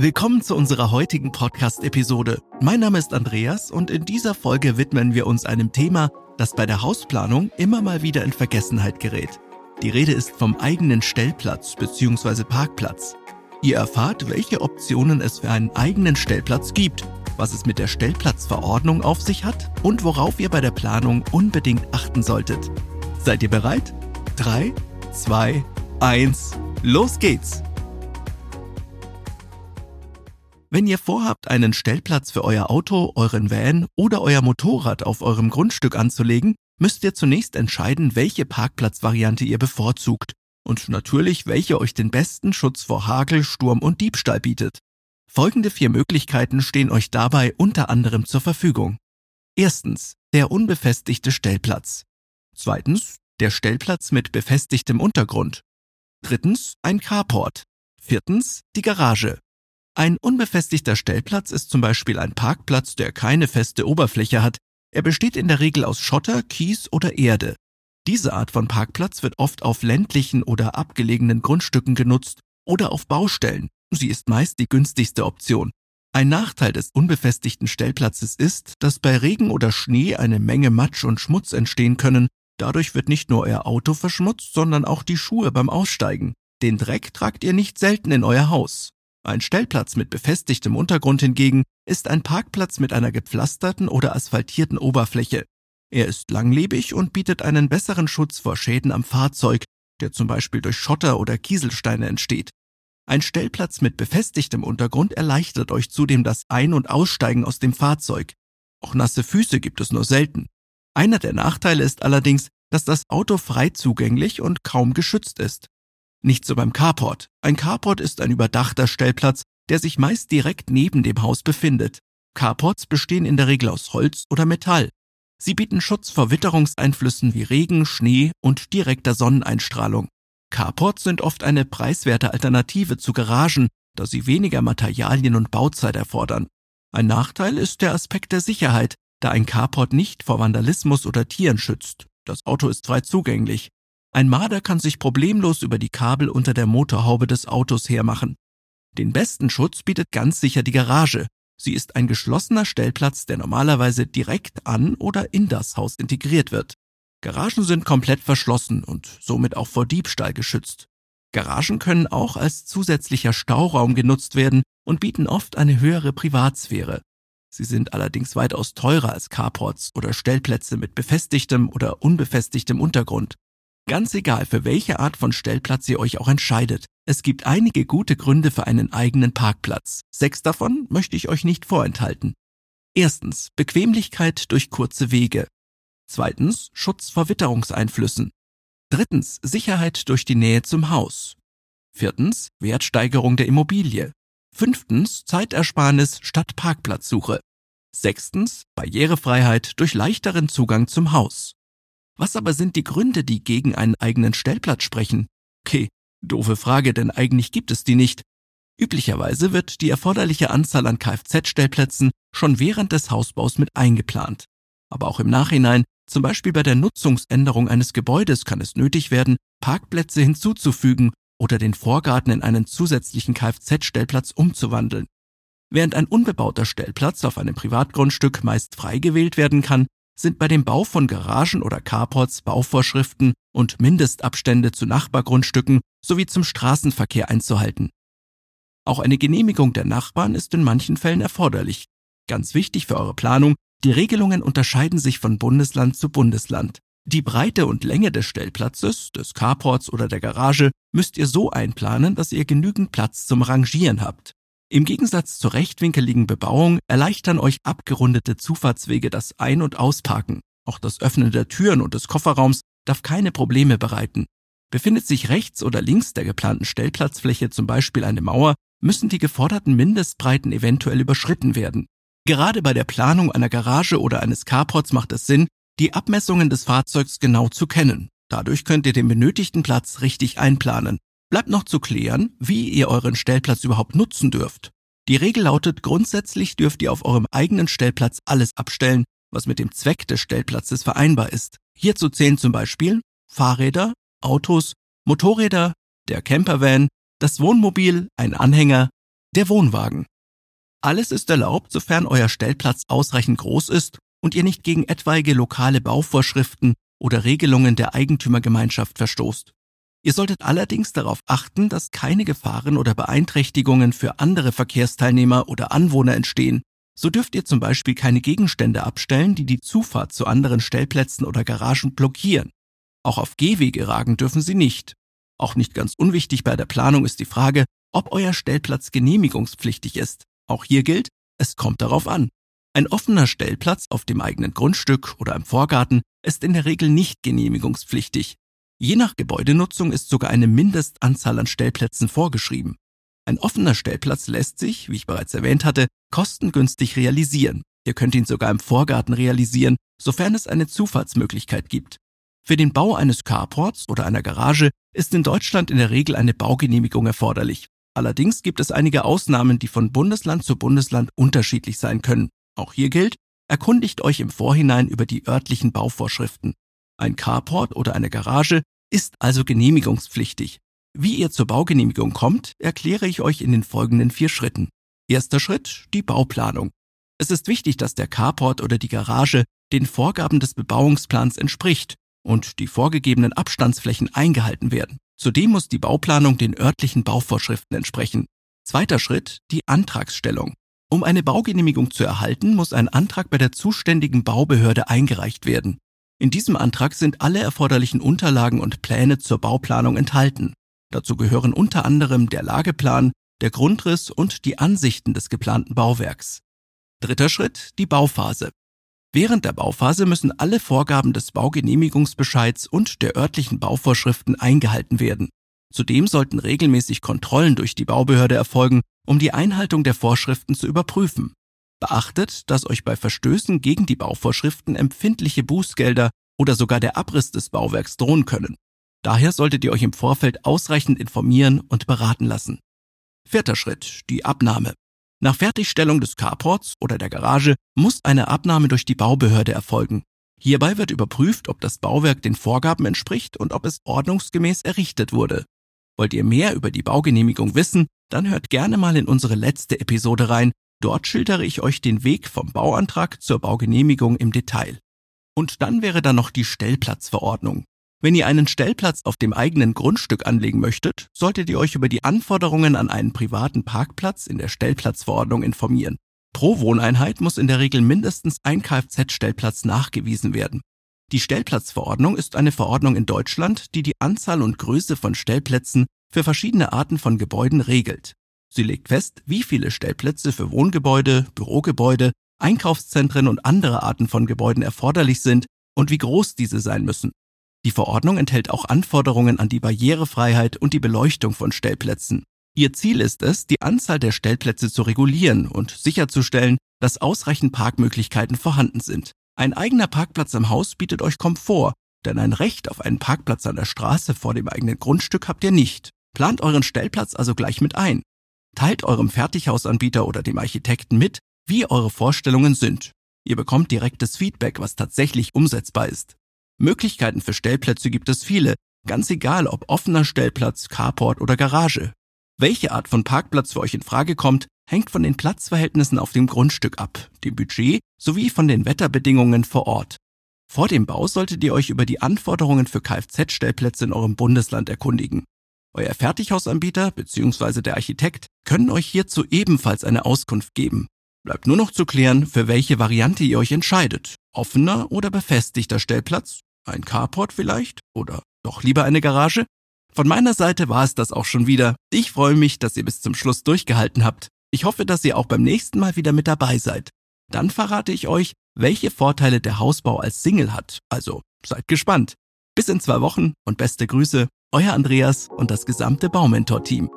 Willkommen zu unserer heutigen Podcast-Episode. Mein Name ist Andreas und in dieser Folge widmen wir uns einem Thema, das bei der Hausplanung immer mal wieder in Vergessenheit gerät. Die Rede ist vom eigenen Stellplatz bzw. Parkplatz. Ihr erfahrt, welche Optionen es für einen eigenen Stellplatz gibt, was es mit der Stellplatzverordnung auf sich hat und worauf ihr bei der Planung unbedingt achten solltet. Seid ihr bereit? 3, 2, 1, los geht's! Wenn ihr vorhabt, einen Stellplatz für euer Auto, euren Van oder euer Motorrad auf eurem Grundstück anzulegen, müsst ihr zunächst entscheiden, welche Parkplatzvariante ihr bevorzugt und natürlich, welche euch den besten Schutz vor Hagel, Sturm und Diebstahl bietet. Folgende vier Möglichkeiten stehen euch dabei unter anderem zur Verfügung. Erstens, der unbefestigte Stellplatz. Zweitens, der Stellplatz mit befestigtem Untergrund. Drittens, ein Carport. Viertens, die Garage. Ein unbefestigter Stellplatz ist zum Beispiel ein Parkplatz, der keine feste Oberfläche hat. Er besteht in der Regel aus Schotter, Kies oder Erde. Diese Art von Parkplatz wird oft auf ländlichen oder abgelegenen Grundstücken genutzt oder auf Baustellen. Sie ist meist die günstigste Option. Ein Nachteil des unbefestigten Stellplatzes ist, dass bei Regen oder Schnee eine Menge Matsch und Schmutz entstehen können. Dadurch wird nicht nur euer Auto verschmutzt, sondern auch die Schuhe beim Aussteigen. Den Dreck tragt ihr nicht selten in euer Haus. Ein Stellplatz mit befestigtem Untergrund hingegen ist ein Parkplatz mit einer gepflasterten oder asphaltierten Oberfläche. Er ist langlebig und bietet einen besseren Schutz vor Schäden am Fahrzeug, der zum Beispiel durch Schotter oder Kieselsteine entsteht. Ein Stellplatz mit befestigtem Untergrund erleichtert euch zudem das Ein- und Aussteigen aus dem Fahrzeug. Auch nasse Füße gibt es nur selten. Einer der Nachteile ist allerdings, dass das Auto frei zugänglich und kaum geschützt ist. Nicht so beim Carport. Ein Carport ist ein überdachter Stellplatz, der sich meist direkt neben dem Haus befindet. Carports bestehen in der Regel aus Holz oder Metall. Sie bieten Schutz vor Witterungseinflüssen wie Regen, Schnee und direkter Sonneneinstrahlung. Carports sind oft eine preiswerte Alternative zu Garagen, da sie weniger Materialien und Bauzeit erfordern. Ein Nachteil ist der Aspekt der Sicherheit, da ein Carport nicht vor Vandalismus oder Tieren schützt. Das Auto ist frei zugänglich. Ein Marder kann sich problemlos über die Kabel unter der Motorhaube des Autos hermachen. Den besten Schutz bietet ganz sicher die Garage. Sie ist ein geschlossener Stellplatz, der normalerweise direkt an oder in das Haus integriert wird. Garagen sind komplett verschlossen und somit auch vor Diebstahl geschützt. Garagen können auch als zusätzlicher Stauraum genutzt werden und bieten oft eine höhere Privatsphäre. Sie sind allerdings weitaus teurer als Carports oder Stellplätze mit befestigtem oder unbefestigtem Untergrund. Ganz egal, für welche Art von Stellplatz ihr euch auch entscheidet, es gibt einige gute Gründe für einen eigenen Parkplatz. Sechs davon möchte ich euch nicht vorenthalten. Erstens, Bequemlichkeit durch kurze Wege. Zweitens, Schutz vor Witterungseinflüssen. Drittens, Sicherheit durch die Nähe zum Haus. Viertens, Wertsteigerung der Immobilie. Fünftens, Zeitersparnis statt Parkplatzsuche. Sechstens, Barrierefreiheit durch leichteren Zugang zum Haus. Was aber sind die Gründe, die gegen einen eigenen Stellplatz sprechen? Okay, doofe Frage, denn eigentlich gibt es die nicht. Üblicherweise wird die erforderliche Anzahl an Kfz-Stellplätzen schon während des Hausbaus mit eingeplant. Aber auch im Nachhinein, zum Beispiel bei der Nutzungsänderung eines Gebäudes, kann es nötig werden, Parkplätze hinzuzufügen oder den Vorgarten in einen zusätzlichen Kfz-Stellplatz umzuwandeln. Während ein unbebauter Stellplatz auf einem Privatgrundstück meist frei gewählt werden kann, sind bei dem Bau von Garagen oder Carports Bauvorschriften und Mindestabstände zu Nachbargrundstücken sowie zum Straßenverkehr einzuhalten. Auch eine Genehmigung der Nachbarn ist in manchen Fällen erforderlich. Ganz wichtig für eure Planung, die Regelungen unterscheiden sich von Bundesland zu Bundesland. Die Breite und Länge des Stellplatzes, des Carports oder der Garage müsst ihr so einplanen, dass ihr genügend Platz zum Rangieren habt. Im Gegensatz zur rechtwinkeligen Bebauung erleichtern euch abgerundete Zufahrtswege das Ein- und Ausparken. Auch das Öffnen der Türen und des Kofferraums darf keine Probleme bereiten. Befindet sich rechts oder links der geplanten Stellplatzfläche zum Beispiel eine Mauer, müssen die geforderten Mindestbreiten eventuell überschritten werden. Gerade bei der Planung einer Garage oder eines Carports macht es Sinn, die Abmessungen des Fahrzeugs genau zu kennen. Dadurch könnt ihr den benötigten Platz richtig einplanen. Bleibt noch zu klären, wie ihr euren Stellplatz überhaupt nutzen dürft. Die Regel lautet, grundsätzlich dürft ihr auf eurem eigenen Stellplatz alles abstellen, was mit dem Zweck des Stellplatzes vereinbar ist. Hierzu zählen zum Beispiel Fahrräder, Autos, Motorräder, der Campervan, das Wohnmobil, ein Anhänger, der Wohnwagen. Alles ist erlaubt, sofern euer Stellplatz ausreichend groß ist und ihr nicht gegen etwaige lokale Bauvorschriften oder Regelungen der Eigentümergemeinschaft verstoßt. Ihr solltet allerdings darauf achten, dass keine Gefahren oder Beeinträchtigungen für andere Verkehrsteilnehmer oder Anwohner entstehen. So dürft ihr zum Beispiel keine Gegenstände abstellen, die die Zufahrt zu anderen Stellplätzen oder Garagen blockieren. Auch auf Gehwege ragen dürfen sie nicht. Auch nicht ganz unwichtig bei der Planung ist die Frage, ob euer Stellplatz genehmigungspflichtig ist. Auch hier gilt, es kommt darauf an. Ein offener Stellplatz auf dem eigenen Grundstück oder im Vorgarten ist in der Regel nicht genehmigungspflichtig. Je nach Gebäudenutzung ist sogar eine Mindestanzahl an Stellplätzen vorgeschrieben. Ein offener Stellplatz lässt sich, wie ich bereits erwähnt hatte, kostengünstig realisieren. Ihr könnt ihn sogar im Vorgarten realisieren, sofern es eine Zufahrtsmöglichkeit gibt. Für den Bau eines Carports oder einer Garage ist in Deutschland in der Regel eine Baugenehmigung erforderlich. Allerdings gibt es einige Ausnahmen, die von Bundesland zu Bundesland unterschiedlich sein können. Auch hier gilt, erkundigt euch im Vorhinein über die örtlichen Bauvorschriften. Ein Carport oder eine Garage ist also genehmigungspflichtig. Wie ihr zur Baugenehmigung kommt, erkläre ich euch in den folgenden vier Schritten. Erster Schritt, die Bauplanung. Es ist wichtig, dass der Carport oder die Garage den Vorgaben des Bebauungsplans entspricht und die vorgegebenen Abstandsflächen eingehalten werden. Zudem muss die Bauplanung den örtlichen Bauvorschriften entsprechen. Zweiter Schritt, die Antragsstellung. Um eine Baugenehmigung zu erhalten, muss ein Antrag bei der zuständigen Baubehörde eingereicht werden. In diesem Antrag sind alle erforderlichen Unterlagen und Pläne zur Bauplanung enthalten. Dazu gehören unter anderem der Lageplan, der Grundriss und die Ansichten des geplanten Bauwerks. Dritter Schritt, die Bauphase. Während der Bauphase müssen alle Vorgaben des Baugenehmigungsbescheids und der örtlichen Bauvorschriften eingehalten werden. Zudem sollten regelmäßig Kontrollen durch die Baubehörde erfolgen, um die Einhaltung der Vorschriften zu überprüfen. Beachtet, dass euch bei Verstößen gegen die Bauvorschriften empfindliche Bußgelder oder sogar der Abriss des Bauwerks drohen können. Daher solltet ihr euch im Vorfeld ausreichend informieren und beraten lassen. Vierter Schritt, die Abnahme. Nach Fertigstellung des Carports oder der Garage muss eine Abnahme durch die Baubehörde erfolgen. Hierbei wird überprüft, ob das Bauwerk den Vorgaben entspricht und ob es ordnungsgemäß errichtet wurde. Wollt ihr mehr über die Baugenehmigung wissen, dann hört gerne mal in unsere letzte Episode rein. Dort schildere ich euch den Weg vom Bauantrag zur Baugenehmigung im Detail. Und dann wäre da noch die Stellplatzverordnung. Wenn ihr einen Stellplatz auf dem eigenen Grundstück anlegen möchtet, solltet ihr euch über die Anforderungen an einen privaten Parkplatz in der Stellplatzverordnung informieren. Pro Wohneinheit muss in der Regel mindestens ein Kfz-Stellplatz nachgewiesen werden. Die Stellplatzverordnung ist eine Verordnung in Deutschland, die die Anzahl und Größe von Stellplätzen für verschiedene Arten von Gebäuden regelt. Sie legt fest, wie viele Stellplätze für Wohngebäude, Bürogebäude, Einkaufszentren und andere Arten von Gebäuden erforderlich sind und wie groß diese sein müssen. Die Verordnung enthält auch Anforderungen an die Barrierefreiheit und die Beleuchtung von Stellplätzen. Ihr Ziel ist es, die Anzahl der Stellplätze zu regulieren und sicherzustellen, dass ausreichend Parkmöglichkeiten vorhanden sind. Ein eigener Parkplatz am Haus bietet euch Komfort, denn ein Recht auf einen Parkplatz an der Straße vor dem eigenen Grundstück habt ihr nicht. Plant euren Stellplatz also gleich mit ein. Teilt eurem Fertighausanbieter oder dem Architekten mit, wie eure Vorstellungen sind. Ihr bekommt direktes Feedback, was tatsächlich umsetzbar ist. Möglichkeiten für Stellplätze gibt es viele, ganz egal ob offener Stellplatz, Carport oder Garage. Welche Art von Parkplatz für euch in Frage kommt, hängt von den Platzverhältnissen auf dem Grundstück ab, dem Budget sowie von den Wetterbedingungen vor Ort. Vor dem Bau solltet ihr euch über die Anforderungen für Kfz-Stellplätze in eurem Bundesland erkundigen. Euer Fertighausanbieter bzw. der Architekt können euch hierzu ebenfalls eine Auskunft geben. Bleibt nur noch zu klären, für welche Variante ihr euch entscheidet. Offener oder befestigter Stellplatz ein Carport vielleicht? Oder doch lieber eine Garage? Von meiner Seite war es das auch schon wieder. Ich freue mich, dass ihr bis zum Schluss durchgehalten habt. Ich hoffe, dass ihr auch beim nächsten Mal wieder mit dabei seid. Dann verrate ich euch, welche Vorteile der Hausbau als Single hat. Also seid gespannt. Bis in zwei Wochen und beste Grüße, euer Andreas und das gesamte Baumentor-Team.